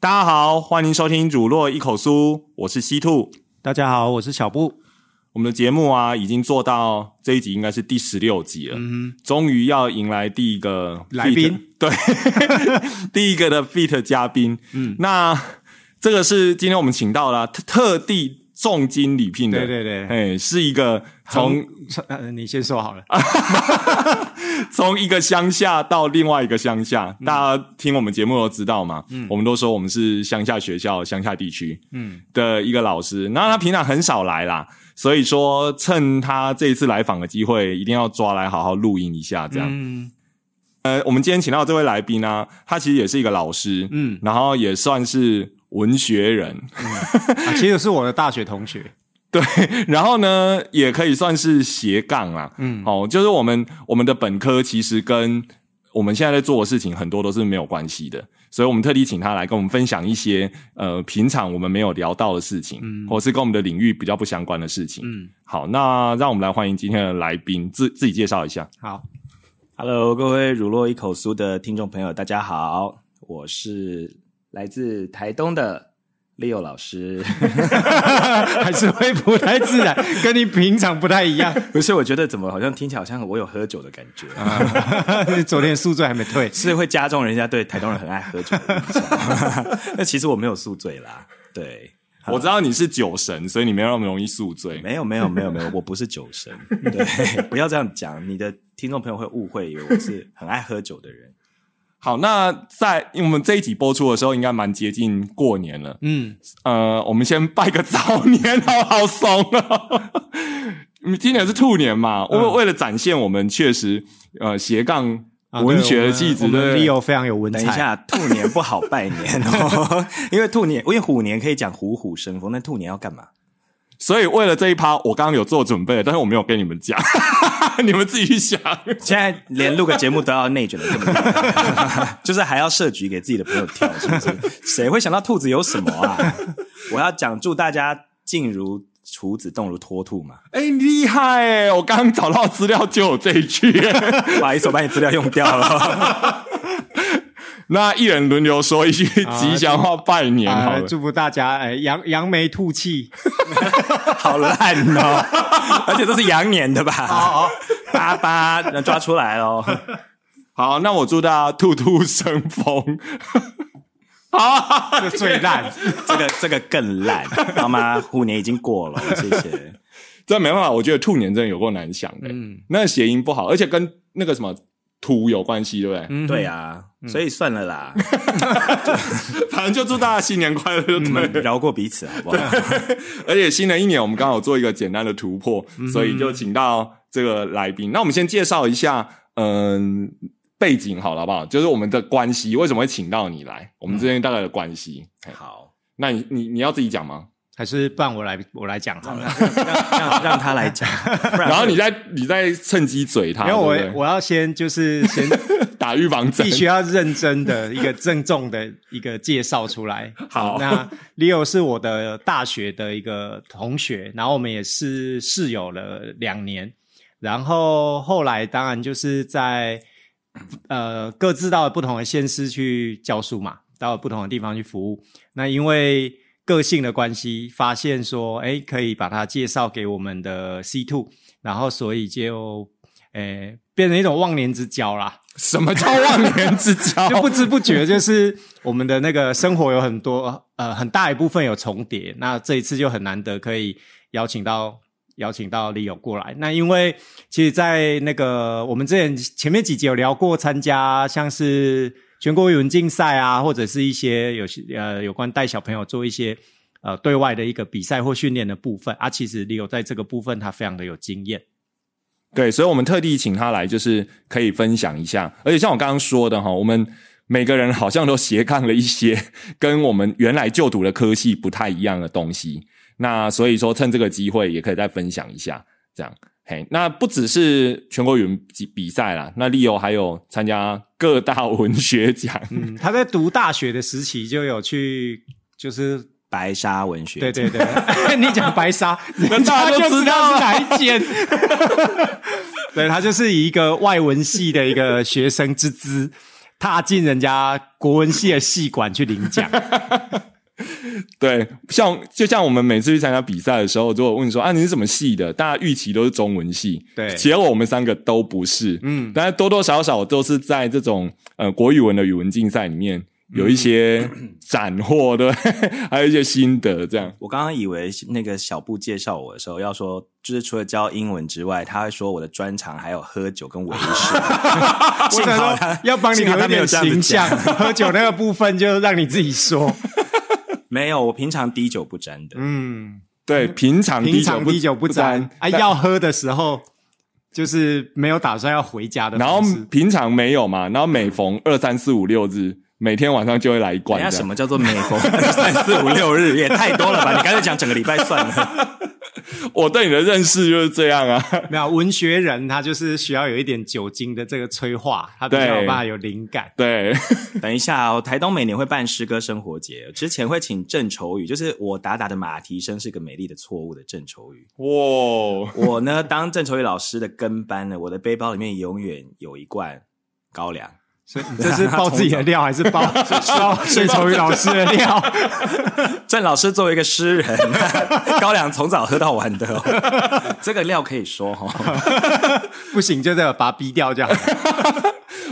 大家好，欢迎收听《乳酪一口酥》，我是西兔。大家好，我是小布。我们的节目啊，已经做到这一集应该是第十六集了，嗯终于要迎来第一个来宾，对，第一个的 fit 嘉宾。嗯，那这个是今天我们请到了特地。重金礼聘的，对对对，哎，是一个从呃，你先说好了，从一个乡下到另外一个乡下，大家听我们节目都知道嘛，嗯，我们都说我们是乡下学校、乡下地区，嗯。的一个老师，那他平常很少来啦，所以说趁他这一次来访的机会，一定要抓来好好录音一下，这样，嗯，呃，我们今天请到这位来宾呢，他其实也是一个老师，嗯，然后也算是。文学人，其实是我的大学同学，对，然后呢，也可以算是斜杠啦，嗯，哦，就是我们我们的本科其实跟我们现在在做的事情很多都是没有关系的，所以我们特地请他来跟我们分享一些呃平常我们没有聊到的事情，嗯，或是跟我们的领域比较不相关的事情，嗯，好，那让我们来欢迎今天的来宾，自自己介绍一下，好，Hello，各位乳酪一口酥的听众朋友，大家好，我是。来自台东的 Leo 老师，还是会不太自然，跟你平常不太一样。不是，我觉得怎么好像听起来好像我有喝酒的感觉。昨天宿醉还没退，是会加重人家对台东人很爱喝酒的印象。那其实我没有宿醉啦。对，我知道你是酒神，所以你没有那么容易宿醉。没有，没有，没有，没有，我不是酒神。对，不要这样讲，你的听众朋友会误会，以为我是很爱喝酒的人。好，那在因为我们这一集播出的时候，应该蛮接近过年了。嗯，呃，我们先拜个早年，好好怂啊！今年是兔年嘛，为为了展现我们确实呃斜杠文学的气质，对，Leo 非常有文采。等一下，兔年不好拜年哦，因为兔年，因为虎年可以讲虎虎生风，那兔年要干嘛？所以为了这一趴，我刚刚有做准备，但是我没有跟你们讲，你们自己去想。现在连录个节目都要内卷的这么 就是还要设局给自己的朋友跳，是不是？谁会想到兔子有什么啊？我要讲祝大家静如处子，动如脱兔嘛。哎，厉害哎！我刚刚找到资料就有这一句，不好意思，我把你资料用掉了。那一人轮流说一句吉祥话拜年，好祝福大家哎扬扬眉吐气，好烂哦！而且都是羊年的吧？好，八八能抓出来喽。好，那我祝大家兔兔生风。好，这最烂，这个这个更烂，好吗？虎年已经过了，谢谢。这没办法，我觉得兔年真的有够难想的。嗯，那谐音不好，而且跟那个什么。土有关系，对不对？对啊，所以算了啦。反正就祝大家新年快乐，就饶过彼此，好不好？而且新的一年，我们刚好做一个简单的突破，所以就请到这个来宾。那我们先介绍一下，嗯，背景好了，好不好？就是我们的关系，为什么会请到你来？我们之间大概的关系。好，那你你你要自己讲吗？还是让我来，我来讲好了，让让他来讲，然后你再你再趁机嘴他。因为我我要先就是先 打预防针，必须要认真的一个郑重的一个介绍出来。好，那 Leo 是我的大学的一个同学，然后我们也是室友了两年，然后后来当然就是在呃各自到不同的县市去教书嘛，到不同的地方去服务。那因为个性的关系，发现说，哎，可以把它介绍给我们的 C two，然后所以就，诶，变成一种忘年之交啦。什么叫忘年之交？就不知不觉，就是我们的那个生活有很多，呃，很大一部分有重叠。那这一次就很难得可以邀请到邀请到李友过来。那因为其实，在那个我们之前前面几集有聊过，参加像是。全国语文竞赛啊，或者是一些有些呃有关带小朋友做一些呃对外的一个比赛或训练的部分啊，其实李友在这个部分他非常的有经验。对，所以我们特地请他来，就是可以分享一下。而且像我刚刚说的哈，我们每个人好像都斜杠了一些跟我们原来就读的科系不太一样的东西。那所以说，趁这个机会也可以再分享一下，这样。嘿，那不只是全国语文比比赛啦，那利友还有参加各大文学奖。嗯，他在读大学的时期就有去就是白沙文学，对对对，你讲白沙，人大家都就知知道是哪一间。对他就是以一个外文系的一个学生之姿，踏进人家国文系的系馆去领奖。对，像就像我们每次去参加比赛的时候，如果问说啊你是什么系的，大家预期都是中文系，对结果我们三个都不是，嗯，但是多多少少都是在这种呃国语文的语文竞赛里面有一些斩获，对，还有一些心得，这样。我刚刚以为那个小布介绍我的时候要说，就是除了教英文之外，他会说我的专长还有喝酒跟维士。我想说幸好他要帮你留一点形象，喝酒那个部分就让你自己说。没有，我平常滴酒不沾的。嗯，对，平常平常滴酒不沾啊，要喝的时候就是没有打算要回家的然后。平常没有嘛，然后每逢二三四五六日，每天晚上就会来一罐什么叫做每逢二三四五六日也太多了吧？你干脆讲整个礼拜算了。我对你的认识就是这样啊。没有文学人，他就是需要有一点酒精的这个催化，他比较有对办法有灵感。对，等一下哦，台东每年会办诗歌生活节，之前会请郑愁予，就是我打打的马蹄声是个美丽的错误的郑愁予。哇，我呢，当郑愁予老师的跟班呢，我的背包里面永远有一罐高粱。所以你这是爆自己的料，还是爆 爆郑愁予老师的料？郑老师作为一个诗人，高粱从早喝到晚的、哦，这个料可以说哈、哦。不行，就这个把它逼掉这样。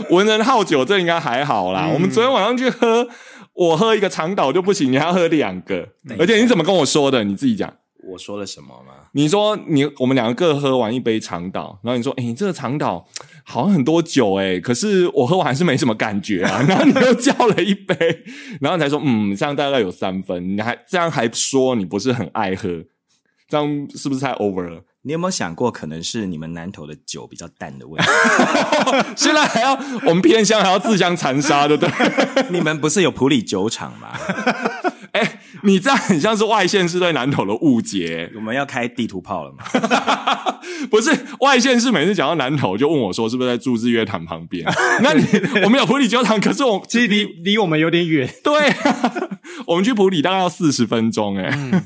文人好酒，这应该还好啦。我们昨天晚上去喝，我喝一个长岛就不行，你还要喝两个，而且你怎么跟我说的？你自己讲。我说了什么吗？你说你我们两个各喝完一杯长岛，然后你说，哎、你这个长岛好像很多酒哎、可是我喝完还是没什么感觉啊。然后你又叫了一杯，然后你才说，嗯，这样大概有三分，你还这样还说你不是很爱喝，这样是不是太 over 了？你有没有想过，可能是你们南投的酒比较淡的问题？现在还要我们偏乡还要自相残杀，对不对？你们不是有普里酒厂吗？哎、你这样很像是外县市对南投的误解、我们要开地图炮了吗？不是外县市每次讲到南投就问我说是不是在住日月潭旁边？那你 我们有普里教堂，可是我其实离离我们有点远，对、啊，我们去普里大概要四十分钟哎、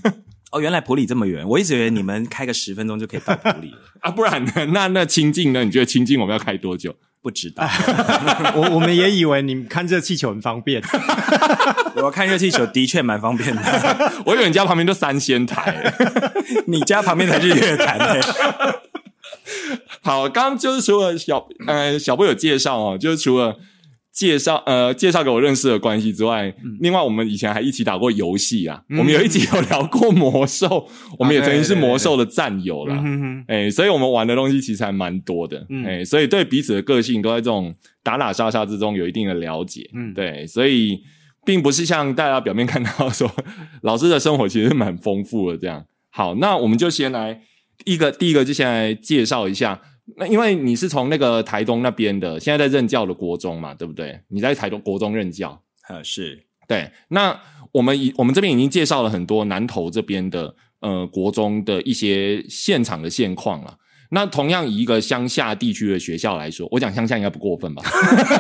哦，原来普里这么远，我一直以为你们开个十分钟就可以到普里了，啊，不然呢？那那清境呢？你觉得清境我们要开多久？不知道。我我们也以为你看热气球很方便。我看热气球的确蛮方便的，我以为你家旁边就三仙台。你家旁边才是月潭欸好，刚刚就是除了小呃小布有介绍哦，就是除了介绍呃介绍给我认识的关系之外，另外我们以前还一起打过游戏啊。我们有一集有聊过魔兽，我们也曾经是魔兽的战友啦。哎、所以我们玩的东西其实还蛮多的。哎、所以对彼此的个性都在这种打打杀杀之中有一定的了解。嗯，对，所以并不是像大家表面看到说，老师的生活其实蛮丰富的这样。好，那我们就先来一个第一个就先来介绍一下。那因为你是从那个台东那边的，现在在任教的国中嘛，对不对？你在台东国中任教，啊，是对。那我们已我们这边已经介绍了很多南投这边的呃国中的一些现场的现况了。那同样以一个乡下地区的学校来说，我讲乡下应该不过分吧？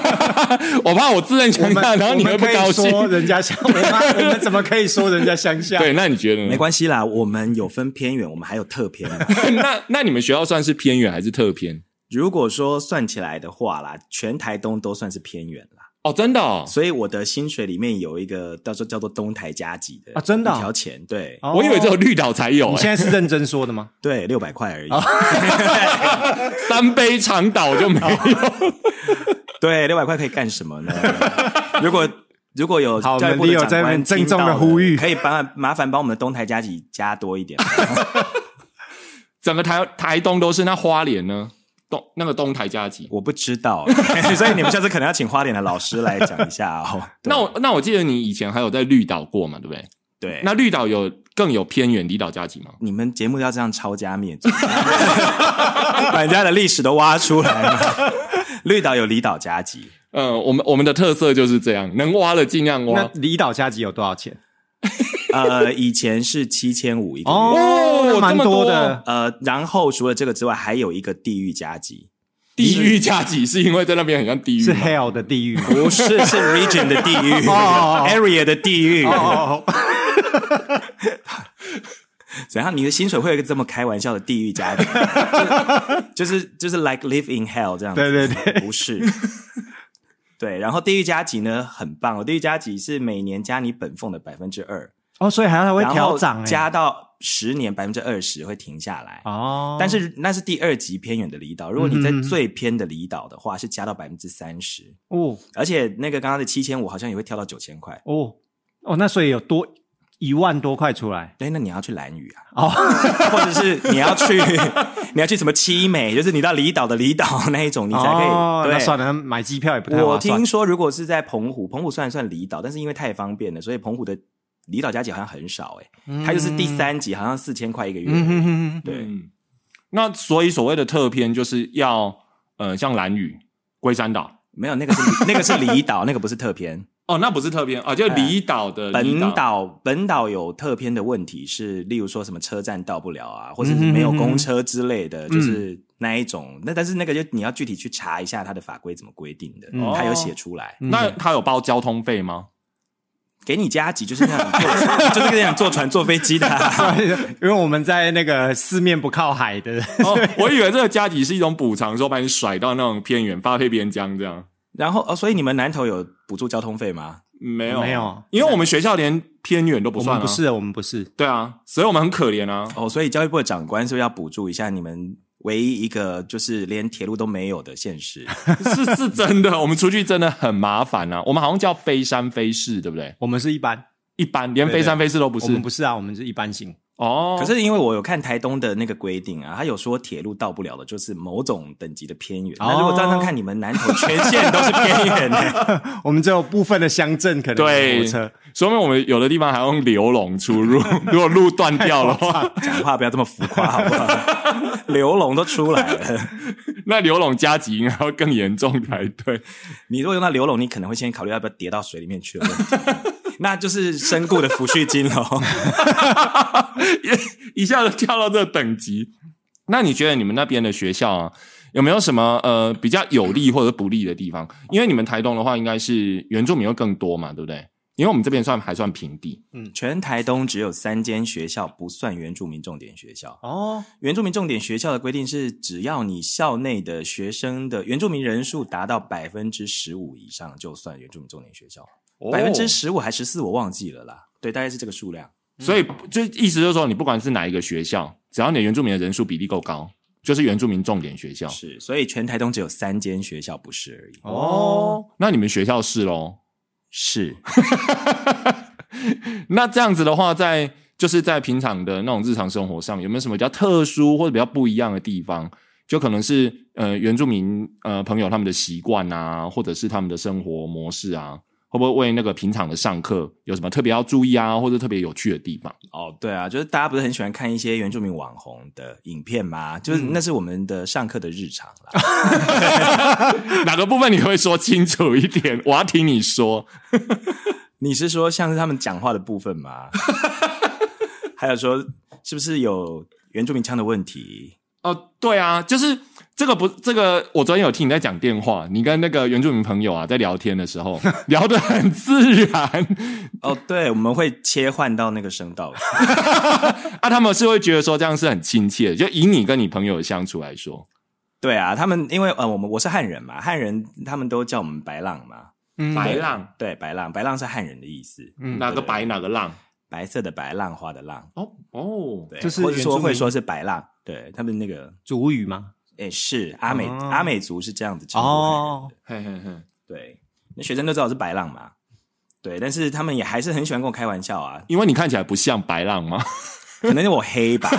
我怕我自认我乡下，然后你我们可以会不高兴。说人家乡，我 们我们怎么可以说人家乡下？对，那你觉得呢？没关系啦，我们有分偏远，我们还有特偏。那那你们学校算是偏远还是特偏？如果说算起来的话啦，全台东都算是偏远啦。哦，真的、哦，所以我的薪水里面有一个叫做叫做东台加急的啊真的哦一条钱，对、哦我以为只有绿岛才有、欸，你现在是认真说的吗？对，六百块而已。三杯长岛就没有。对，六百块可以干什么呢？如果如果有好教育部的我们 Leo 长官在那边郑重的呼吁可以帮麻烦帮我们的东台加急加多一点。整个台台东都是，那花莲呢？东那个东台加级。我不知道，所以你们下次可能要请花莲的老师来讲一下哦。那我那我记得你以前还有在绿岛过嘛，对不对？对，那绿岛有更有偏远离岛加级吗？你们节目要这样抄家灭族，把人家的历史都挖出来嘛。绿岛有离岛加级，嗯，我们我们的特色就是这样，能挖的尽量那挖。离岛加急有多少钱？呃，以前是七千五一个月，哦蛮多的。呃，然后除了这个之外，还有一个地狱加急，地狱加急是因为在那边很像地狱，是 hell 的地狱？不是是 region 的地狱，area 的地狱。哦，怎样？你的薪水会有一个这么开玩笑的地狱家庭？就是就是 like live in hell 这样子？对对对，不是。对，然后地狱加级呢很棒哦，地狱加级是每年加你本俸的百分之二哦，所以还要会调涨、欸，加到十年百分之二十会停下来。哦，但是那是第二级偏远的离岛，如果你在最偏的离岛的话，是加到百分之三十，哦。而且那个刚刚的七千五好像也会跳到九千块。哦。哦，那所以有多一万多块出来。对，那你要去蓝屿啊，哦，或者是你要去 你要去什么七美，就是你到离岛的离岛那一种，你才可以。哦、那对，算了，买机票也不太我划算。听说，如果是在澎湖，澎湖虽然算离岛，但是因为太方便了，所以澎湖的离岛加级好像很少哎、它就是第三集，好像四千块一个月。嗯哼哼哼，对，嗯，那所以所谓的特片就是要呃，像蓝屿、龟山岛。没有那个是 那个是离岛，那个不是特片。哦，那不是特片啊，就离岛的离本岛本岛有特片的问题是，例如说什么车站到不了啊，或者是没有公车之类的，就是那一种。那但是那个就你要具体去查一下它的法规怎么规定的，它有写出来。那它有包交通费吗？给你加急就是那样坐，就是跟你讲坐船、坐飞机的啊、因为我们在那个四面不靠海的，哦，我以为这个加急是一种补偿，说把你甩到那种偏远发配边疆这样。然后哦，所以你们南投有补助交通费吗？没有没有，因为我们学校连偏远都不算、啊，我们不是，我们不是。对啊，所以我们很可怜啊。哦，所以教育部的长官是不是要补助一下你们唯一一个就是连铁路都没有的现实？是是真的，我们出去真的很麻烦啊。我们好像叫非山非市，对不对？我们是一般，一般连非山非市都不是。我们不是啊，我们是一般型。哦，可是因为我有看台东的那个规定啊，他有说铁路到不了的就是某种等级的偏远。那如果这样看，你们南投全县都是偏远的，我们只有部分的乡镇可能对有火车。说明我们有的地方还要用流笼出入，如果路断掉的话，讲话不要这么浮夸好不好？流龙都出来了，那流笼加急应该会更严重才对。你如果用到流龙，你可能会先考虑要不要跌到水里面去的问题。那就是身故的抚恤金喽。一下子跳到这个等级。那你觉得你们那边的学校啊，有没有什么呃比较有利或者不利的地方？因为你们台东的话，应该是原住民会更多嘛，对不对？因为我们这边算还算平地，嗯全台东只有三间学校不算原住民重点学校。哦，原住民重点学校的规定是，只要你校内的学生的原住民人数达到百分之十五以上，就算原住民重点学校。百分之十五还十四，我忘记了啦。对，大概是这个数量。所以就意思就是说，你不管是哪一个学校，只要你的原住民的人数比例够高，就是原住民重点学校。是，所以全台东只有三间学校不是而已。哦，那你们学校是喽？是，那这样子的话，在就是在平常的那种日常生活上，有没有什么比较特殊或者比较不一样的地方？就可能是呃原住民呃朋友他们的习惯啊，或者是他们的生活模式啊，会不会为那个平常的上课有什么特别要注意啊，或者特别有趣的地方？哦，对啊，就是大家不是很喜欢看一些原住民网红的影片吗？就是那是我们的上课的日常啦。哪个部分你会说清楚一点？我要听你说。你是说像是他们讲话的部分吗？还有说是不是有原住民腔的问题？哦，对啊，就是这个不，这个我昨天有听你在讲电话，你跟那个原住民朋友啊在聊天的时候 聊得很自然哦，对，我们会切换到那个声道。啊，他们是会觉得说这样是很亲切的，就以你跟你朋友的相处来说，对啊，他们因为呃，我们我是汉人嘛，汉人他们都叫我们白浪嘛。嗯白浪对，白浪，白浪是汉人的意思，嗯哪个白哪个浪？白色的白，浪花的浪。哦哦，对，就是说会说是白浪，对他们那个，主语吗？诶，是阿美、哦阿美族是这样子称呼的，嘿嘿嘿，对，那学生都知道我是白浪嘛，对，但是他们也还是很喜欢跟我开玩笑啊，因为你看起来不像白浪嘛，可能是我黑吧，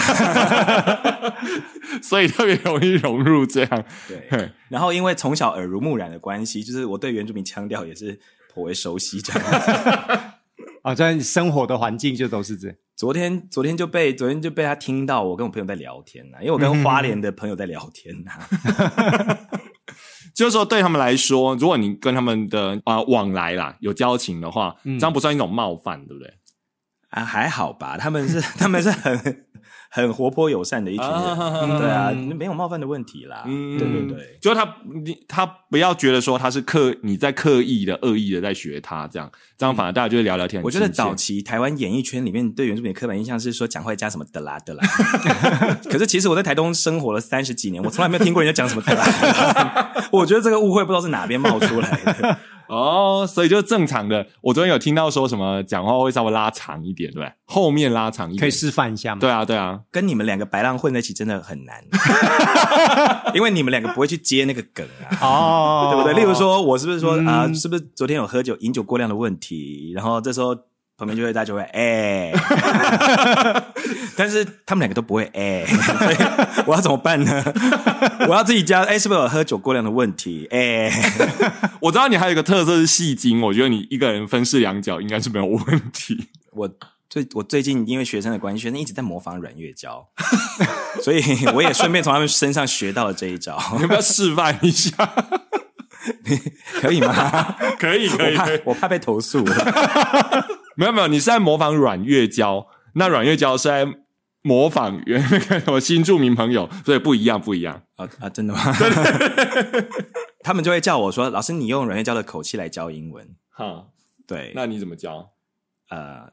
所以特别容易融入这样。对，然后因为从小耳濡目染的关系，就是我对原住民腔调也是颇为熟悉这样子。啊，在生活的环境就都是这样。昨天昨天就被昨天就被他听到我跟我朋友在聊天呐、因为我跟花莲的朋友在聊天呐、就是说，对他们来说，如果你跟他们的啊、往来啦有交情的话，这样不算一种冒犯，对不对？啊，还好吧，他们是 他们是很很活泼友善的一群人，啊对啊，没有冒犯的问题啦。嗯对对对，就是他你他不要觉得说他是刻你在刻意的恶意的在学他这样，这样反而大家就会聊聊天我觉得早期台湾演艺圈里面对原住民的刻板印象是说讲话加什么的啦的啦，可是其实我在台东生活了三十几年，我从来没有听过人家讲什么的啦。我觉得这个误会不知道是哪边冒出来的。哦，所以就正常的。我昨天有听到说什么讲话会稍微拉长一点，对不对，后面拉长一点，可以示范一下吗？对啊，对啊，跟你们两个白浪混在一起真的很难，因为你们两个不会去接那个梗啊。哦，对不对？例如说，我是不是说嗯啊、是不是昨天有喝酒、饮酒过量的问题？然后这时候旁边就会大家就会哎，但是他们两个都不会哎，我要怎么办呢？我要自己加哎，是不是有喝酒过量的问题？哎，我知道你还有一个特色是戏精，我觉得你一个人分饰两角应该是没有问题。我最我最近因为学生的关系，学生一直在模仿阮月娇，所以我也顺便从他们身上学到了这一招，你要不要示范一下？可以吗？可以，可以，我怕可以。我怕被投诉。没有没有，你是在模仿阮月娇，那阮月娇是在模仿原那个什么新著名朋友，所以不一样，不一样。啊啊，真的吗？他们就会叫我说：“老师，你用阮月娇的口气来教英文。哈，”对，那你怎么教？呃，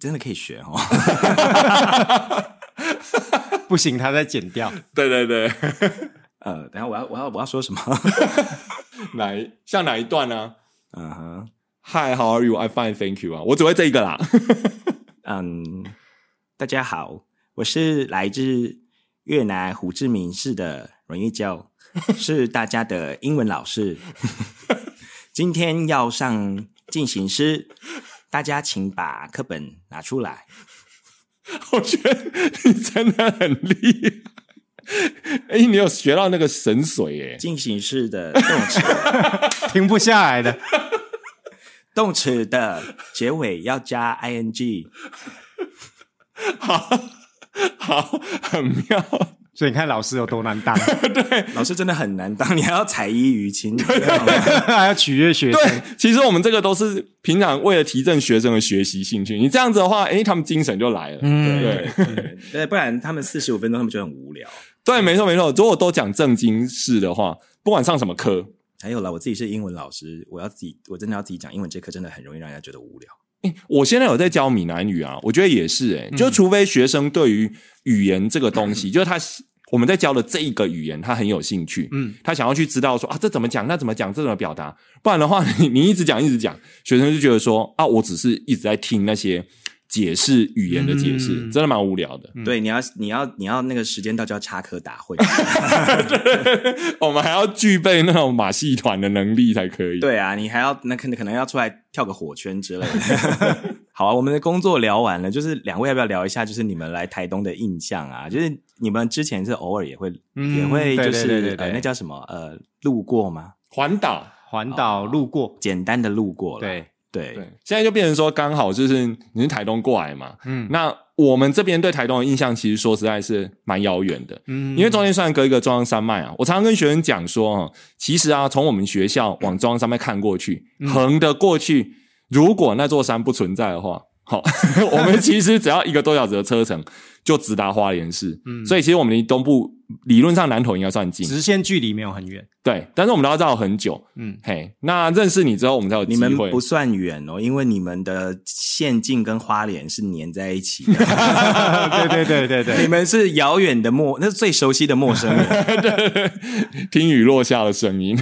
真的可以学哦。不行，他在剪掉。对对对，呃，等下我要我要我要说什么？哪一像哪一段呢、嗯哼，Hi, how are you? I fine, thank you 啊，我只会这一个啦。嗯，大家好，我是来自越南胡志明市的阮月娇，是大家的英文老师。今天要上进行诗，大家请把课本拿出来。我觉得你真的很厉害。哎、你有学到那个神髓耶、进行式的动词，停不下来的。动词的结尾要加 ing。好，好，很妙。所以你看老师有多难当，老师真的很难当，你还要采衣娱亲。还要取悦学对生。，其实我们这个都是平常为了提振学生的学习兴趣。你这样子的话，哎、他们精神就来了。嗯对对对，不然他们四十五分钟，他们就很无聊。对，没错没错。如果都讲正经事的话，不管上什么课，还有了，我自己是英文老师，我要自己，我真的要自己讲英文，这课真的很容易让人家觉得无聊。我现在有在教闽南语啊，我觉得也是诶、就除非学生对于语言这个东西，就是他我们在教的这一个语言，他很有兴趣，嗯，他想要去知道说啊，这怎么讲，那怎么讲，这怎么表达，不然的话，你你一直讲一直讲，学生就觉得说啊，我只是一直在听那些解释语言的解释，嗯真的蛮无聊的。对，你要你要你要那个时间到就要插科打诨。我们还要具备那种马戏团的能力才可以。对啊，你还要那可能可能要出来跳个火圈之类的。好啊，我们的工作聊完了，就是两位要不要聊一下，就是你们来台东的印象啊？就是你们之前是偶尔也会、嗯也会就是对对对对呃那叫什么呃路过吗？环岛，环岛路过，简单的路过了。对，对对，现在就变成说刚好就是你是台东过来嘛，嗯那我们这边对台东的印象，其实说实在是蛮遥远的。嗯因为中间虽然隔一个中央山脉啊，我常常跟学生讲说，哦，其实啊，从我们学校往中央山脉看过去，嗯横的过去，如果那座山不存在的话，好，我们其实只要一个多小时的车程就直达花莲市。嗯所以其实我们离东部理论上南投应该算近，直线距离没有很远。对，但是我们都要绕很久。嗯，嘿，那认识你之后，我们才有机你们会。不算远哦，因为你们的县境跟花莲是粘在一起的，对对对对对你们是遥远的陌，那是最熟悉的陌生人，听 雨落下的声音。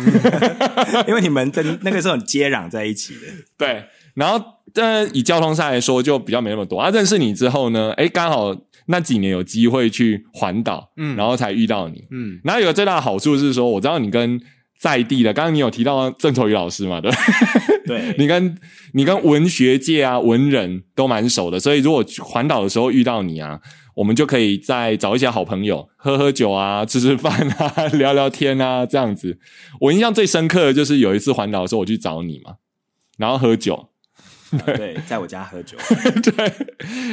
因为你们跟那个时候接壤在一起的。对，然后但以交通上来说，就比较没那么多。啊，认识你之后呢，诶，刚好那几年有机会去环岛，嗯，然后才遇到你，嗯，然后有个最大的好处是说，我知道你跟在地的，刚刚你有提到郑愁予老师嘛，对吧，对，你跟你跟文学界啊文人都蛮熟的，所以如果环岛的时候遇到你啊，我们就可以再找一些好朋友喝喝酒啊，吃吃饭啊，聊聊天啊，这样子。我印象最深刻的就是有一次环岛的时候，我去找你嘛，然后喝酒，啊对，在我家喝酒，对，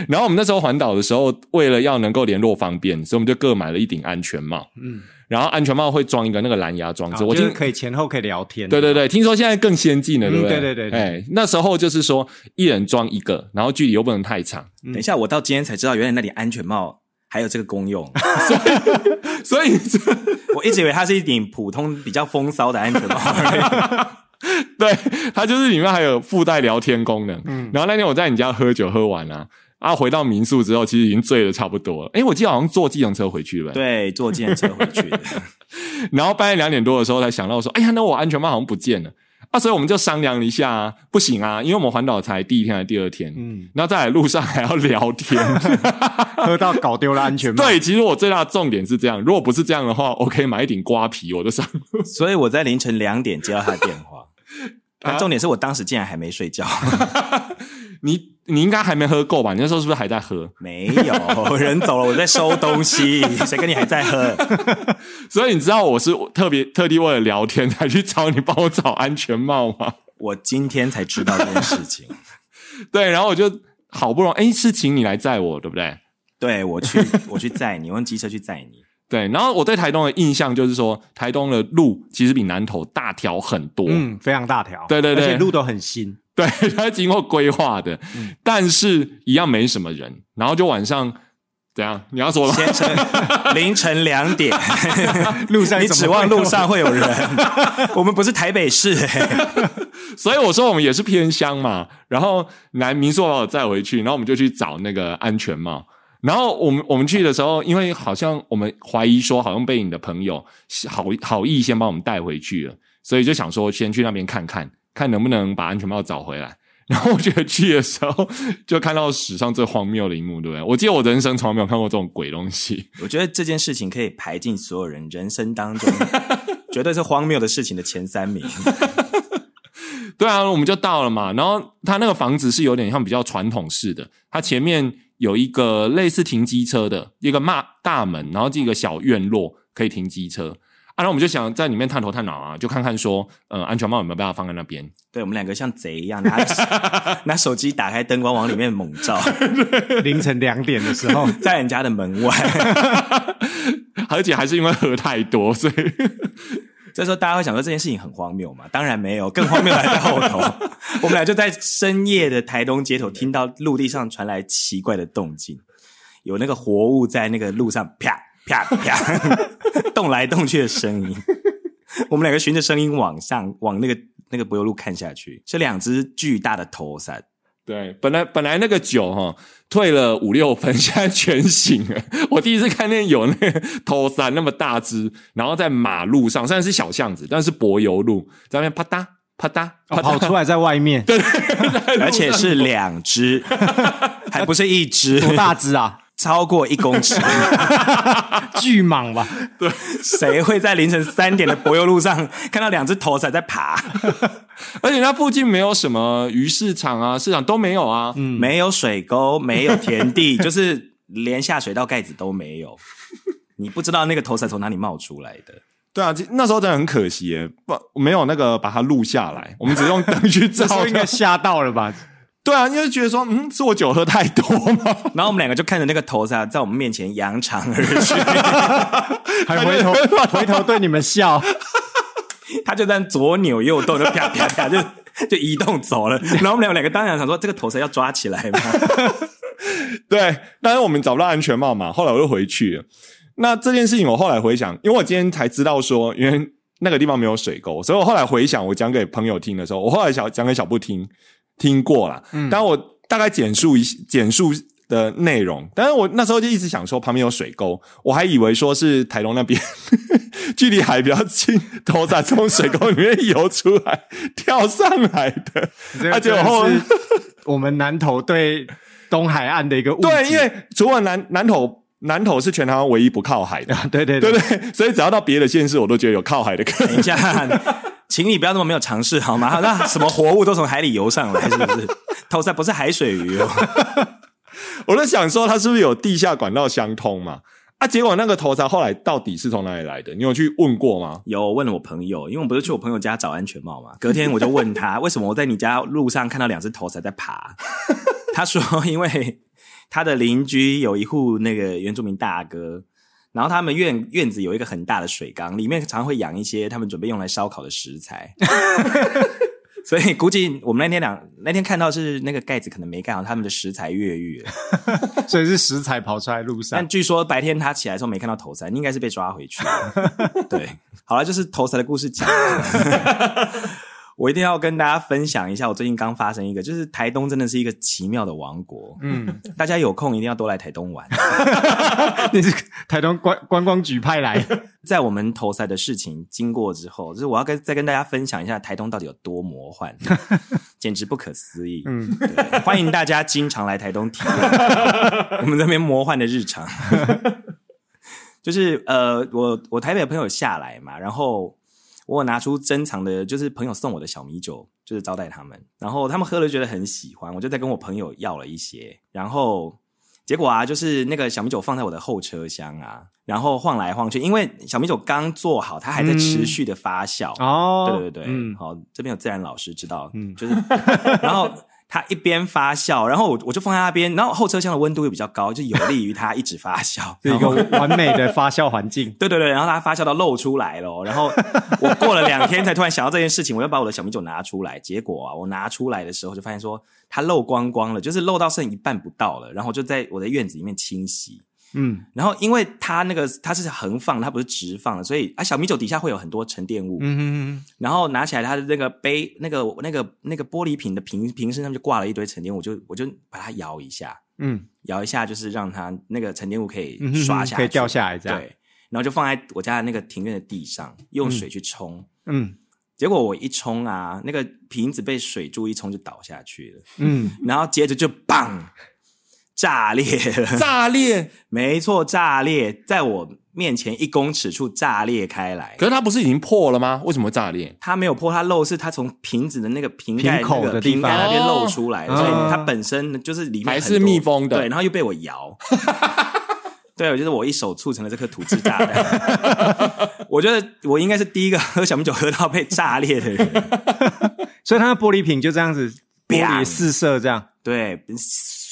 然后我们那时候环岛的时候，为了要能够联络方便，所以我们就各买了一顶安全帽。嗯，然后安全帽会装一个那个蓝牙装置。我听就是，可以前后可以聊天。对对对，听说现在更先进了，嗯对不对？对对对对哎，那时候就是说，一人装一个，然后距离又不能太长。等一下，我到今天才知道，原来那顶安全帽还有这个功用。所以这我一直以为它是一顶普通比较风骚的安全帽。对它就是里面还有附带聊天功能。嗯，然后那天我在你家喝酒喝完啊，啊回到民宿之后，其实已经醉的差不多了。诶，我记得好像坐计程车回去了。对，坐计程车回去的。然后半夜两点多的时候才想到说，哎呀，那我安全帽好像不见了。啊，所以我们就商量一下，啊，不行啊，因为我们环岛才第一天还是第二天，嗯，然后在路上还要聊天，喝到搞丢了安全帽。对，其实我最大的重点是这样，如果不是这样的话，我可以买一顶瓜皮，我就上。所以我在凌晨两点接到他的电话，但重点是我当时竟然还没睡觉。你你应该还没喝够吧？你那时候是不是还在喝？没有人走了，我在收东西。谁跟你还在喝？所以你知道我是特别特地为了聊天才去找你帮我找安全帽吗？我今天才知道这件事情。对，然后我就好不容易，哎，是请你来载我，对不对？对，我去，我去载你，用机车去载你。对，然后我对台东的印象就是说，台东的路其实比南投大条很多，嗯，非常大条。对对对，而且路都很新。对，它经过规划的，但是一样没什么人。然后就晚上怎样？你要说先生，凌晨两点，路上你指望路上会有人？我们不是台北市，所以我说我们也是偏乡嘛。然后来民宿把我载回去，然后我们就去找那个安全帽。然后我们我们去的时候，因为好像我们怀疑说，好像被你的朋友好好意先帮我们带回去了，所以就想说先去那边看看。看能不能把安全帽找回来，然后我觉得去的时候就看到史上最荒谬的一幕，对不对？我记得我人生从来没有看过这种鬼东西。我觉得这件事情可以排进所有人人生当中 绝对是荒谬的事情的前三名。对啊，我们就到了嘛。然后他那个房子是有点像比较传统式的，它前面有一个类似停机车的一个大大门，然后这个小院落可以停机车。啊然后我们就想在里面探头探脑啊，就看看说，呃，安全帽有没有办法放在那边？对我们两个像贼一样拿 拿手机打开灯光往里面猛照。凌晨两点的时候，在人家的门外，而且还是因为喝太多，所以这时候大家会想说这件事情很荒谬嘛？当然没有，更荒谬还在后头。我们俩就在深夜的台东街头听到陆地上传来奇怪的动静，有那个活物在那个路上啪。啪啪，动来动去的声音。我们两个循着声音往上，往那个那个柏油路看下去，是两只巨大的头伞。对，本来本来那个酒哈退了五六分，现在全醒了。我第一次看见有那个头伞那么大只，然后在马路上，虽然是小巷子，但是柏油路在那边啪嗒啪嗒跑出来在外面。对，而且是两只，还不是一只，多大只啊？超过一公尺，巨蟒吧？对，谁会在凌晨三点的柏油路上看到两只头仔在爬？而且那附近没有什么鱼市场啊，市场都没有啊，嗯，没有水沟，没有田地，就是连下水道盖子都没有。你不知道那个头仔从哪里冒出来的？对啊，那时候真的很可惜，不没有那个把它录下来，我们只用灯去照，应该吓到了吧？对啊，你就觉得说，嗯，是我酒喝太多吗？然后我们两个就看着那个头噻，在我们面前扬长而去，还回头回头对你们笑。他就在左扭右动，就啪啪啪，就就移动走了。然后我们两个两个当然想说，这个头噻要抓起来嘛。对，但是我们找不到安全帽嘛。后来我又回去了。那这件事情我后来回想，因为我今天才知道说，因为那个地方没有水沟，所以我后来回想，我讲给朋友听的时候，我后来想讲给小布听。听过了，但我大概简述一简述的内容。但是我那时候就一直想说旁边有水沟，我还以为说是台东那边 距离海比较近，头仔从水沟里面游出来跳上来的。而且后我们南投对东海岸的一个对，因为除了南南投南投是全台湾唯一不靠海的，对对对对，所以只要到别的县市，我都觉得有靠海的可能。请你不要那么没有尝试好吗？那什么活物都从海里游上来，是不是？头塞不是海水鱼哦。我在想说，它是不是有地下管道相通嘛？啊，结果那个头塞后来到底是从哪里来的？你有去问过吗？有问了我朋友，因为我不是去我朋友家找安全帽嘛。隔天我就问他，为什么我在你家路上看到两只头塞在爬？他说，因为他的邻居有一户那个原住民大哥。然后他们院院子有一个很大的水缸，里面常会养一些他们准备用来烧烤的食材，所以估计我们那天两那天看到是那个盖子可能没盖好，他们的食材越狱了。所以是食材跑出来路上但。据说白天他起来的时候没看到头塞，应该是被抓回去了。对，好了，就是头塞的故事讲完了。我一定要跟大家分享一下，我最近刚发生一个，就是台东真的是一个奇妙的王国。嗯，大家有空一定要多来台东玩。你是台东观观光局派来，在我们投赛的事情经过之后，就是我要跟再跟大家分享一下台东到底有多魔幻，简直不可思议。嗯，对，欢迎大家经常来台东体验我们这边魔幻的日常。就是呃，我我台北的朋友下来嘛，然后我有拿出珍藏的，就是朋友送我的小米酒，就是招待他们，然后他们喝了觉得很喜欢，我就再跟我朋友要了一些，然后结果啊，就是那个小米酒放在我的后车厢啊，然后晃来晃去，因为小米酒刚做好，它还在持续的发酵。哦对对对，嗯。好，这边有自然老师知道，嗯，就是，然后它一边发酵，然后我我就放在那边，然后后车厢的温度又比较高，就有利于它一直发酵，是一个完美的发酵环境。对对对，然后它发酵到漏出来了哦，然后我过了两天才突然想到这件事情，我又把我的小米酒拿出来，结果啊，我拿出来的时候就发现说它漏光光了，就是漏到剩一半不到了，然后就在我的院子里面清洗。嗯，然后因为它那个它是横放，它不是直放的，所以啊小米酒底下会有很多沉淀物。嗯然后拿起来它的那个杯，那个那个那个玻璃瓶的瓶瓶身上就挂了一堆沉淀物，我就我就把它摇一下，嗯。摇一下就是让它那个沉淀物可以刷下去，可以掉下来这样。对，然后就放在我家的那个庭院的地上，用水去冲。嗯。结果我一冲啊，那个瓶子被水柱一冲就倒下去了，嗯，然后接着就砰炸裂了，炸裂。没错，炸裂在我面前一公尺处炸裂开来。可是它不是已经破了吗？为什么会炸裂？它没有破，它漏是它从瓶子的那个瓶盖口那个的瓶盖那边漏出来，哦所以它本身就是里面还是密封的对，然后又被我摇。对，我就是我一手促成了这颗土制炸弹。我觉得我应该是第一个喝小米酒喝到被炸裂的人。所以它的玻璃瓶就这样子，玻砰璃四射这样对，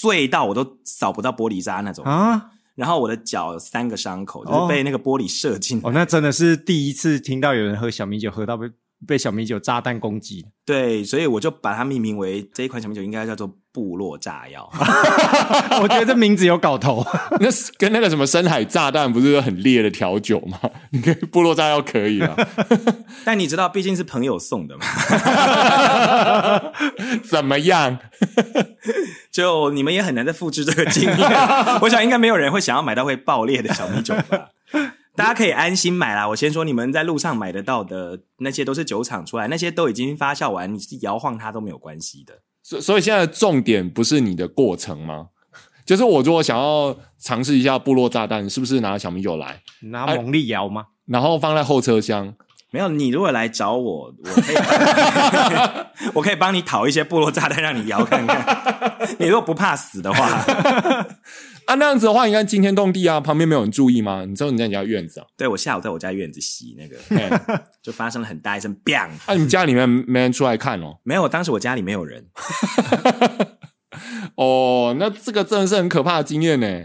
碎到我都扫不到玻璃渣那种。啊。然后我的脚有三个伤口，就是哦被那个玻璃射进。哦，那真的是第一次听到有人喝小米酒喝到被被小米酒炸弹攻击。对，所以我就把它命名为这一款小米酒应该叫做部落炸药。我觉得这名字有搞头。那是跟那个什么深海炸弹不是很烈的调酒吗？你可以部落炸药可以啊？但你知道，毕竟是朋友送的嘛，怎么样？就你们也很难再复制这个经验。我想应该没有人会想要买到会爆裂的小米酒吧。大家可以安心买啦。我先说，你们在路上买得到的那些都是酒厂出来，那些都已经发酵完，你是摇晃它都没有关系的。所所以现在的重点不是你的过程吗？就是我如果想要尝试一下部落炸弹，是不是拿小米酒来，拿猛力摇吗？然后放在后车厢？没有，你如果来找我，我可以，我可以帮你讨一些部落炸弹让你摇看看。你如果不怕死的话，啊，那样子的话，应该惊天动地啊！旁边没有人注意吗？你知道你在你家院子啊？对我下午在我家院子洗那个，就发生了很大一声 “bang”。啊，你家里面没人出来看哦？没有，当时我家里没有人。哦，那这个真的是很可怕的经验呢。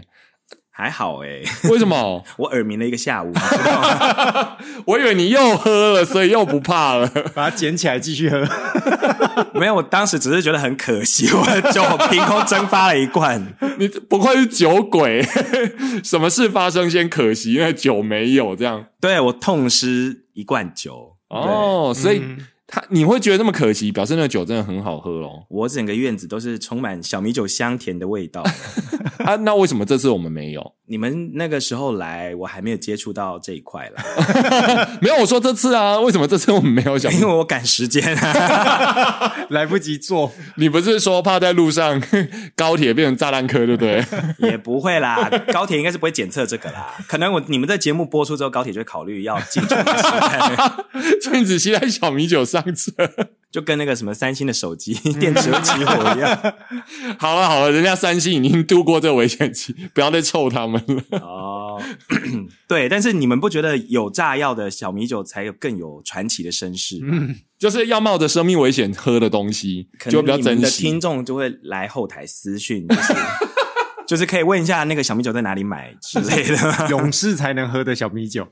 还好诶、为什么？我耳鸣了一个下午，你知道吗 我以为你又喝了，所以又不怕了。把它捡起来继续喝。没有，我当时只是觉得很可惜，我的酒凭空蒸发了一罐。你不愧是酒鬼，什么事发生先可惜，因为酒没有这样。对我痛失一罐酒。哦，哦，所以他你会觉得那么可惜，表示那个酒真的很好喝哦。我整个院子都是充满小米酒香甜的味道。啊，那为什么这次我们没有？你们那个时候来，我还没有接触到这一块了，没有，我说这次啊，为什么这次我们没有讲因？为我赶时间啊。来不及做，你不是说怕在路上 高铁变成炸弹客，对不对？也不会啦，高铁应该是不会检测这个啦。可能我你们在节目播出之后，高铁就会考虑要禁止这个禁止携带小米酒上车。就跟那个什么三星的手机电池会起火一样。好了好了，人家三星已经度过这个危险期，不要再臭他们了。哦，对，但是你们不觉得有炸药的小米酒才有更有传奇的身世吗？就是要冒着生命危险喝的东西，就比较能你们的珍惜。听众就会来后台私讯，就是 就是可以问一下那个小米酒在哪里买之类的。勇士才能喝的小米酒。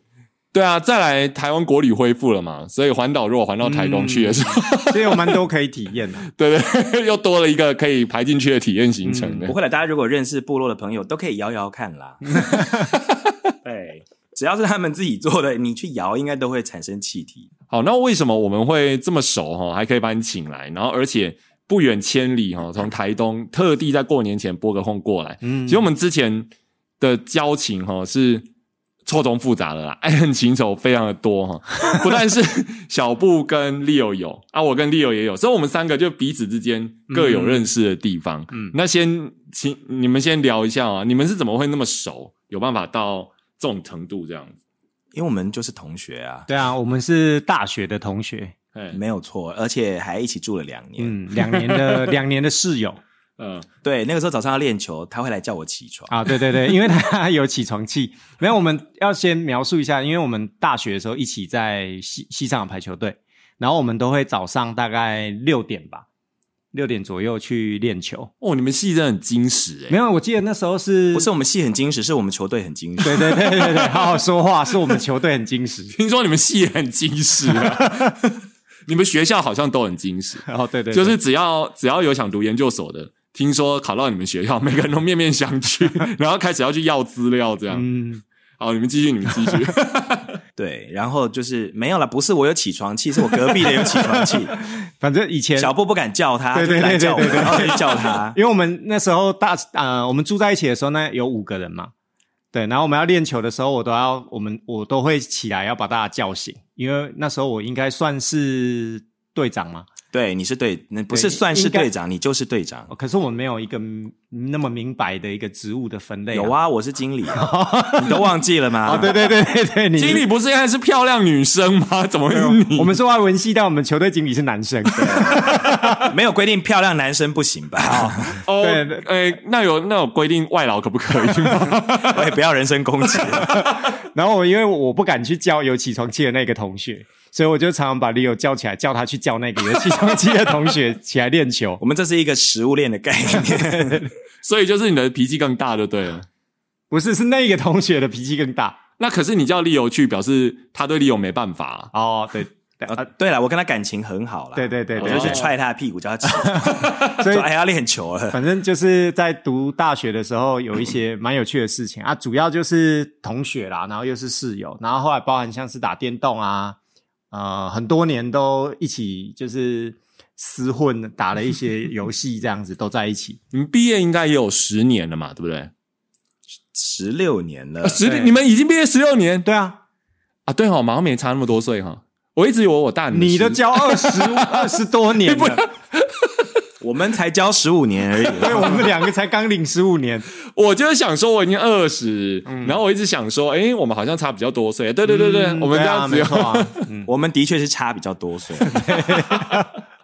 对啊，再来台湾国旅恢复了嘛，所以环岛如果环到台东去的时候，所以有蛮多可以体验的。对 对，又多了一个可以排进去的体验行程的。不会了，大家如果认识部落的朋友，都可以摇摇看啦。对，只要是他们自己做的，你去摇，应该都会产生气体。好，那为什么我们会这么熟哈？还可以把你请来，然后而且不远千里哈，从台东特地在过年前拨个空过来。嗯，其实我们之前的交情哈是。错综复杂的啦，爱恨情仇非常的多哈，不但是小布跟 Leo 有啊，我跟 Leo 也有，所以我们三个就彼此之间各有认识的地方。嗯，那先请你们先聊一下啊，你们是怎么会那么熟，有办法到这种程度这样子？因为我们就是同学啊，对啊，我们是大学的同学，没有错，而且还一起住了两年，嗯，两年的两年的室友。嗯，对，那个时候早上要练球，他会来叫我起床啊。对对对，因为他有起床气。没有，我们要先描述一下，因为我们大学的时候一起在西西上排球队，然后我们都会早上大概六点吧，六点左右去练球。哦，你们系真的很矜持哎。没有，我记得那时候是不是我们系很矜持，是我们球队很矜持。对对对对对，好好说话，是我们球队很矜持。听说你们系很矜持啊？你们学校好像都很矜持。哦，对对，就是只要只要有想读研究所的。听说考到你们学校，每个人都面面相觑，然后开始要去要资料，这样。嗯，好，你们继续，你们继续。对，然后就是没有了，不是我有起床气，是我隔壁的有起床气。反正以前小布不敢叫他，对对对对对，然后就叫他，因为我们那时候大呃，我们住在一起的时候呢，有五个人嘛。对，然后我们要练球的时候，我都要我们我都会起来要把大家叫醒，因为那时候我应该算是队长嘛。对，你是队，那不是算是队长，你就是队长。可是我们没有一个那么明白的一个职务的分类。有啊，我是经理，你都忘记了吗？对对对对对，经理不是应该是漂亮女生吗？怎么会你？我们是外文系，但我们球队经理是男生，没有规定漂亮男生不行吧？哦，呃，那有那有规定外劳可不可以吗？我也不要人身攻击。然后我因为我不敢去叫有起床气的那个同学。所以我就常常把 Leo 叫起来，叫他去叫那个有起床气的同学起来练球。我们这是一个食物链的概念，所以就是你的脾气更大就对了。不是，是那个同学的脾气更大。那可是你叫 Leo 去，表示他对 Leo 没办法哦。对对啊，对了，我跟他感情很好了。对对对，我就去踹他的屁股，叫他起。所以还要练球了。反正就是在读大学的时候，有一些蛮有趣的事情啊，主要就是同学啦，然后又是室友，然后后来包含像是打电动啊。呃，很多年都一起就是厮混，打了一些游戏，这样子都在一起。你们毕业应该也有十年了嘛，对不对？十六年了，十你们已经毕业十六年？对啊，啊对哈，马上没差那么多岁哈。我一直以为我大你，你都交二十二十多年了。我们才交十五年而已，对，我们两个才刚领十五年。我就是想说，我已经二十，然后我一直想说，哎，我们好像差比较多岁。对对对对，我们这样子，我们的确是差比较多岁。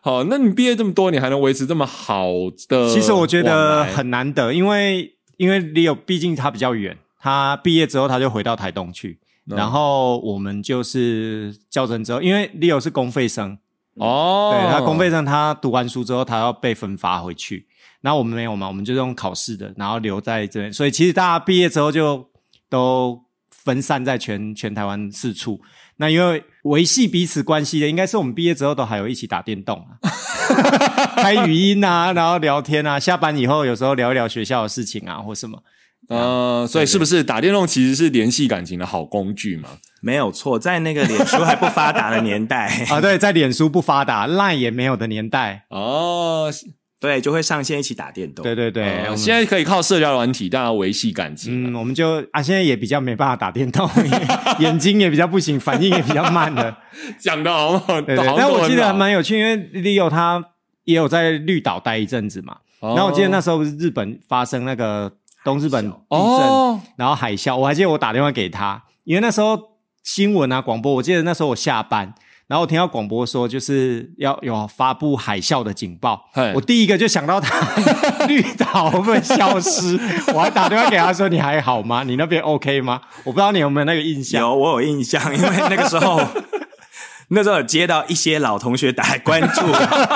好，那你毕业这么多，你还能维持这么好的？其实我觉得很难得，因为因为 Leo 毕竟他比较远，他毕业之后他就回到台东去，然后我们就是教真之后，因为 Leo 是公费生。哦，对他公费生，他读完书之后，他要被分发回去。那我们没有嘛？我们就用考试的，然后留在这边。所以其实大家毕业之后就都分散在全全台湾四处。那因为维系彼此关系的，应该是我们毕业之后都还有一起打电动啊，开语音啊，然后聊天啊。下班以后有时候聊一聊学校的事情啊，或什么。呃，所以是不是打电动其实是联系感情的好工具嘛？没有错，在那个脸书还不发达的年代 啊，对，在脸书不发达、Line 也没有的年代哦，对，就会上线一起打电动。对对对，现在可以靠社交软体，大家维系感情。嗯，我们就啊，现在也比较没办法打电动，眼睛也比较不行，反应也比较慢的。讲的好好，对对。但我记得还蛮有趣，因为 Leo 他也有在绿岛待一阵子嘛。然后我记得那时候是日本发生那个。东日本地震，然后海啸，我还记得我打电话给他，因为那时候新闻啊广播，我记得那时候我下班，然后我听到广播说就是要有发布海啸的警报，我第一个就想到他 绿岛会不会消失，我还打电话给他说你还好吗？你那边 OK 吗？我不知道你有没有那个印象？有，我有印象，因为那个时候那时候有接到一些老同学打来关注，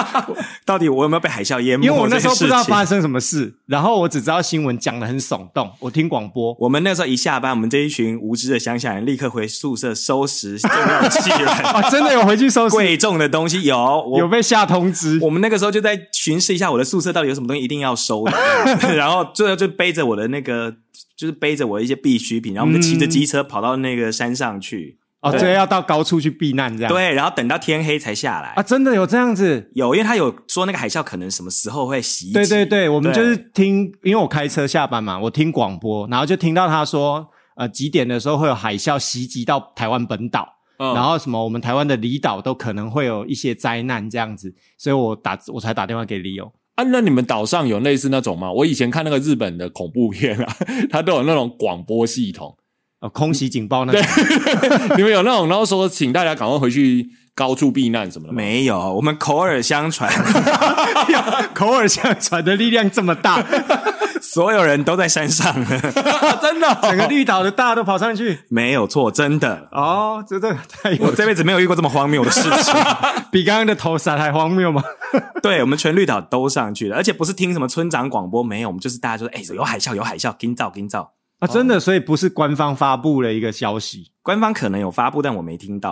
到底我有没有被海啸淹没？因为我那时候不知道发生什么事，然后我只知道新闻讲的很耸动，我听广播。我们那时候一下班，我们这一群无知的乡下人立刻回宿舍收拾重要器人、啊，真的有回去收拾，贵重的东西。有，我有被下通知。我们那个时候就在巡视一下我的宿舍到底有什么东西一定要收的，然后最后就背着我的那个，就是背着我的一些必需品，然后我们就骑着机车跑到那个山上去。哦，这，要到高处去避难这样。对，然后等到天黑才下来。啊，真的有这样子？有，因为他有说那个海啸可能什么时候会袭击。对对对，我们就是听，因为我开车下班嘛，我听广播，然后就听到他说，呃，几点的时候会有海啸袭击到台湾本岛，嗯然后什么我们台湾的离岛都可能会有一些灾难这样子，所以我打我才打电话给李勇。啊，那你们岛上有类似那种吗？我以前看那个日本的恐怖片啊，它都有那种广播系统，呃，空袭警报那种，你们有那种，然后说请大家赶快回去高处避难什么的吗？没有，我们口耳相传，口耳相传的力量这么大，所有人都在山上，真的哦、整个绿岛的大家都跑上去。没有错，真的。哦，这这太有我这辈子没有遇过这么荒谬的事情。比刚刚的投伞还荒谬吗？对，我们全绿岛都上去了，而且不是听什么村长广播，没有，我们就是大家就说，哎、有海啸，有海啸，金照金照。啊，真的，所以不是官方发布了一个消息官方可能有发布，但我没听到。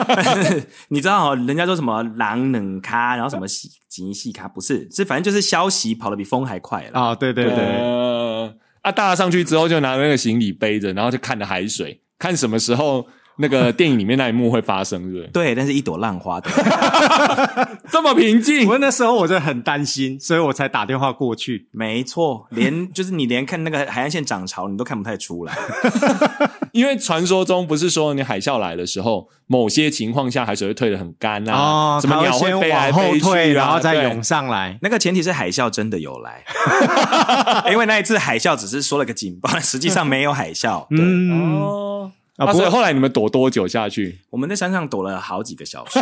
你知道哦，人家说什么狼冷咖，然后什么细极细咖，不是，是反正就是消息跑得比风还快了。啊？对对对，呃，啊，大家上去之后就拿那个行李背着，然后就看着海水，看什么时候那个电影里面那一幕会发生，对不对？对，但是一朵浪花的，这么平静我那时候我真的很担心，所以我才打电话过去。没错，连就是你连看那个海岸线涨潮，你都看不太出来。因为传说中不是说你海啸来的时候，某些情况下海水会退得很干啊，哦，什么鸟会先飞来往后飞去、啊，退，然后再涌上来。那个前提是海啸真的有来，因为那一次海啸只是说了个警报，实际上没有海啸。哦。啊，啊，不过后来你们躲多久下去？我们在山上躲了好几个小时，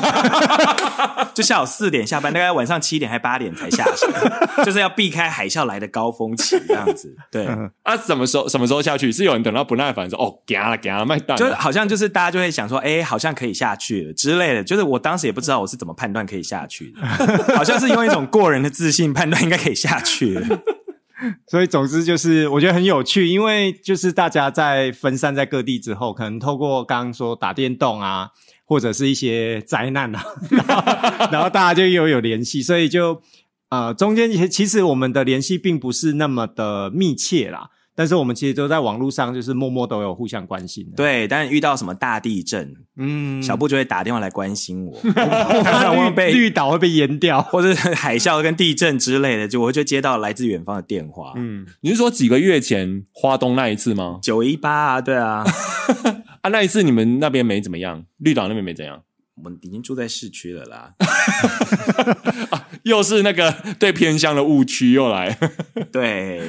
就下午四点下班，大概晚上七点还八点才下山，就是要避开海啸来的高峰期这样子。对，啊，什么时候什么时候下去？是有人等到不耐烦说哦，给了给了，卖蛋了。就好像就是大家就会想说，哎、好像可以下去了之类的。就是我当时也不知道我是怎么判断可以下去的，好像是用一种过人的自信判断应该可以下去了。所以总之就是我觉得很有趣，因为就是大家在分散在各地之后，可能透过刚刚说打电动啊，或者是一些灾难啊，然后然后大家就又有联系，所以就呃中间其其实我们的联系并不是那么的密切啦。但是我们其实都在网络上，就是默默都有互相关心的。对，但遇到什么大地震，嗯，小布就会打电话来关心我，怕 绿我被绿岛会被淹掉。或者是海啸跟地震之类的，就我就接到来自远方的电话。嗯，你是说几个月前花东那一次吗？九一八啊，对啊，啊，那一次你们那边没怎么样，绿岛那边没怎样，我们已经住在市区了啦。又是那个对偏乡的误区又来。对，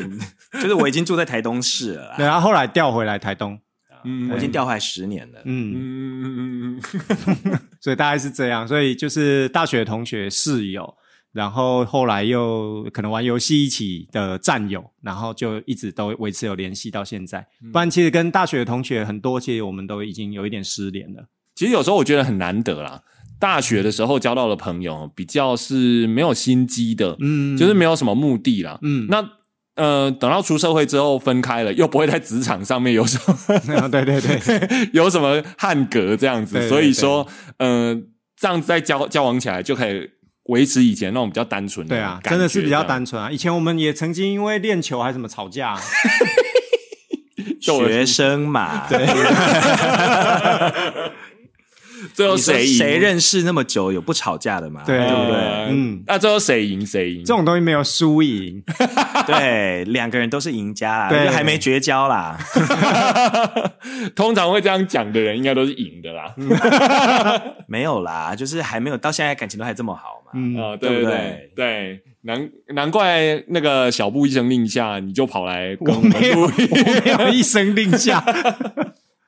就是我已经住在台东市了对，然后后来调回来台东。嗯我已经调回来十年了。嗯，嗯，所以大概是这样，所以就是大学同学、室友，然后后来又可能玩游戏一起的战友，然后就一直都维持有联系到现在。不然其实跟大学的同学很多，其实我们都已经有一点失联了。其实有时候我觉得很难得啦。大学的时候交到的朋友比较是没有心机的，嗯就是没有什么目的啦。嗯，那呃，等到出社会之后分开了，又不会在职场上面有什么对 对对，有什么汉格这样子，对对所以说，呃，这样子再交交往起来就可以维持以前那种比较单纯的对啊，真的是比较单纯啊。以前我们也曾经因为练球还是什么吵架、啊，学生嘛，对，最后谁赢谁认识那么久，有不吵架的吗？对对不对？呃嗯那最后谁赢谁赢？这种东西没有输赢。对，两个人都是赢家啦，对就还没绝交啦。通常会这样讲的人，应该都是赢的啦。没有啦，就是还没有到现在感情都还这么好嘛。嗯，啊，对对对不对对，难难怪那个小布一声令下，你就跑来跟我我们没有，录我没有一声令下。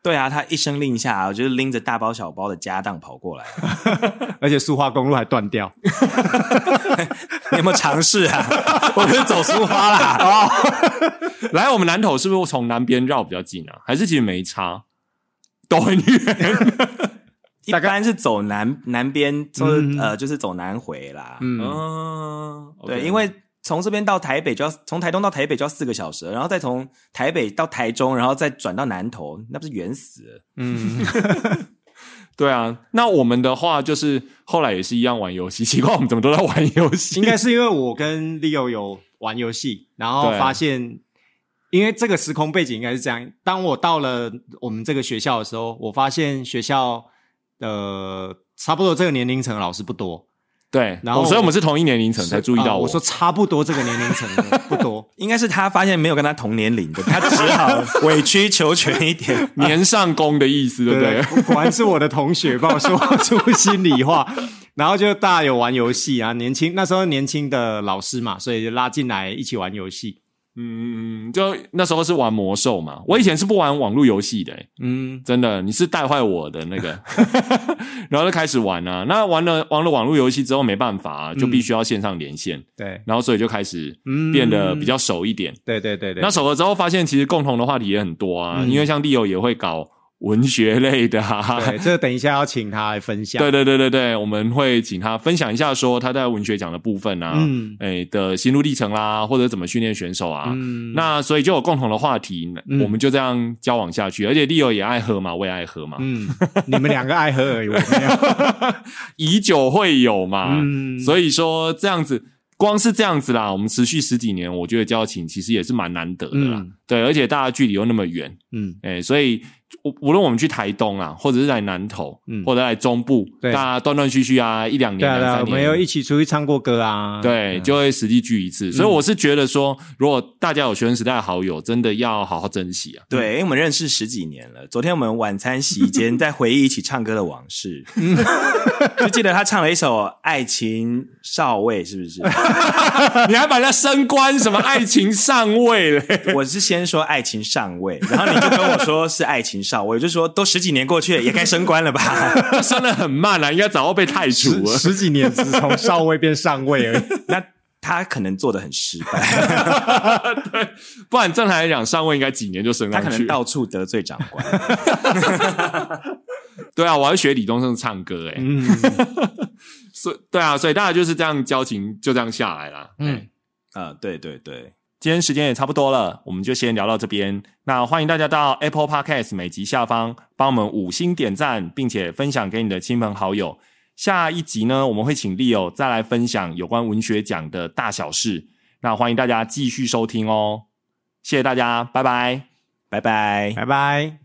对啊，他一声令下，我就是拎着大包小包的家当跑过来。而且苏花公路还断掉。你有没有尝试啊？我不是走苏花啦。哦，来我们南投是不是从南边绕比较近啊？还是其实没差，都很远？一般是走南南边，就是呃，就是走南回啦。嗯，嗯，对因为从这边到台北就要从台东到台北就要四个小时，然后再从台北到台中，然后再转到南投，那不是远死了？嗯，对啊，那我们的话就是后来也是一样玩游戏，奇怪我们怎么都在玩游戏？应该是因为我跟 Leo 有玩游戏，然后发现，因为这个时空背景应该是这样。当我到了我们这个学校的时候，我发现学校的差不多这个年龄层的老师不多。对，然后哦所以我们是同一年龄层才注意到啊我说差不多这个年龄层的不多。应该是他发现没有跟他同年龄的，他只好 委曲求全一点。年上攻的意思，对不对？果果然是我的同学帮我说出心里话。然后就大家有玩游戏啊，年轻那时候年轻的老师嘛，所以就拉进来一起玩游戏。嗯嗯嗯，就那时候是玩魔兽嘛，我以前是不玩网络游戏的、欸嗯，真的，你是带坏我的那个，然后就开始玩啊。那玩了玩了网络游戏之后，没办法、啊，就必须要线上连线，对，然后所以就开始嗯变得比较熟一点。对对对对。那熟了之后，发现其实共同的话题也很多啊，嗯因为像 Leo 也会搞文学类的啊。对，这个等一下要请他来分享。对对对对对，我们会请他分享一下，说他在文学奖的部分啊，嗯诶的心路历程啦，或者怎么训练选手啊。嗯，那所以就有共同的话题，嗯我们就这样交往下去。而且 Leo 也爱喝嘛，我也爱喝嘛，嗯，你们两个爱喝而已，我没有。以酒会友嘛。嗯所以说这样子，光是这样子啦，我们持续十几年，我觉得交情其实也是蛮难得的啦。嗯对，而且大家距离又那么远，嗯哎、所以无无论我们去台东啊，或者是在南投，嗯或者在中部，对大家断断续续啊，一两年、两三年，我们有一起出去唱过歌啊。对，就会实际聚一次。所以我是觉得说，如果大家有学生时代的好友，真的要好好珍惜啊。对，因为我们认识十几年了。昨天我们晚餐席间在回忆一起唱歌的往事，就记得他唱了一首《爱情少尉》，是不是？你还把人家升官什么爱情上尉嘞？我是先说爱情上尉，然后你就跟我说是爱情少尉，我就说都十几年过去了，也该升官了吧？就升的很慢啊，应该早就被太除十了。十几年只从少尉变上尉而已。那他可能做的很失败，不然正常来讲，上尉应该几年就升他上去。可能到处得罪长官。对啊，我要学李宗盛唱歌哎、嗯所以对啊，所以大家就是这样交情就这样下来啦。嗯，啊、对对对，今天时间也差不多了，我们就先聊到这边。那欢迎大家到 Apple Podcast 每集下方帮我们五星点赞，并且分享给你的亲朋好友。下一集呢，我们会请 Leo 再来分享有关文学奖的大小事。那欢迎大家继续收听哦，谢谢大家，拜拜。拜拜。拜拜。